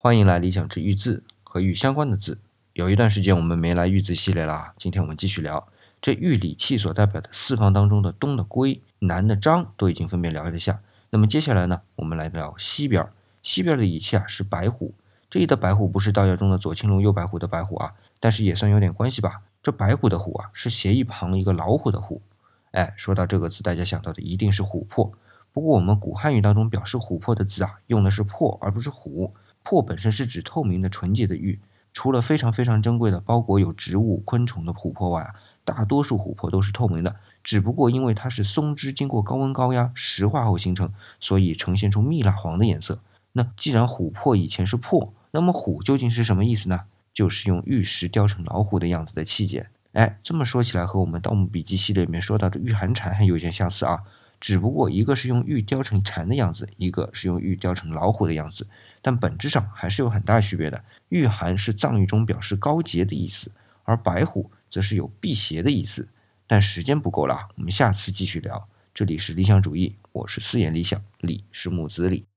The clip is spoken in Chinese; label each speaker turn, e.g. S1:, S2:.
S1: 欢迎来理想之玉字和玉相关的字。有一段时间我们没来玉字系列了，今天我们继续聊这玉理器所代表的四方当中的东的龟、南的张都已经分别聊一下。那么接下来呢，我们来聊西边。西边的仪器啊是白虎，这里的白虎不是道教中的左青龙右白虎的白虎啊，但是也算有点关系吧。这白虎的虎啊是斜一旁一个老虎的虎。哎，说到这个字，大家想到的一定是琥珀。不过我们古汉语当中表示琥珀的字啊，用的是珀而不是虎。珀本身是指透明的、纯洁的玉，除了非常非常珍贵的包裹有植物、昆虫的琥珀外啊，大多数琥珀都是透明的。只不过因为它是松脂经过高温高压石化后形成，所以呈现出蜜蜡黄的颜色。那既然琥珀以前是珀，那么虎究竟是什么意思呢？就是用玉石雕成老虎的样子的器件。哎，这么说起来和我们《盗墓笔记》系列里面说到的玉寒蝉还有点相似啊。只不过一个是用玉雕成蝉的样子，一个是用玉雕成老虎的样子，但本质上还是有很大区别的。玉函是藏语中表示高洁的意思，而白虎则是有辟邪的意思。但时间不够了，我们下次继续聊。这里是理想主义，我是四眼理想，李是木子李。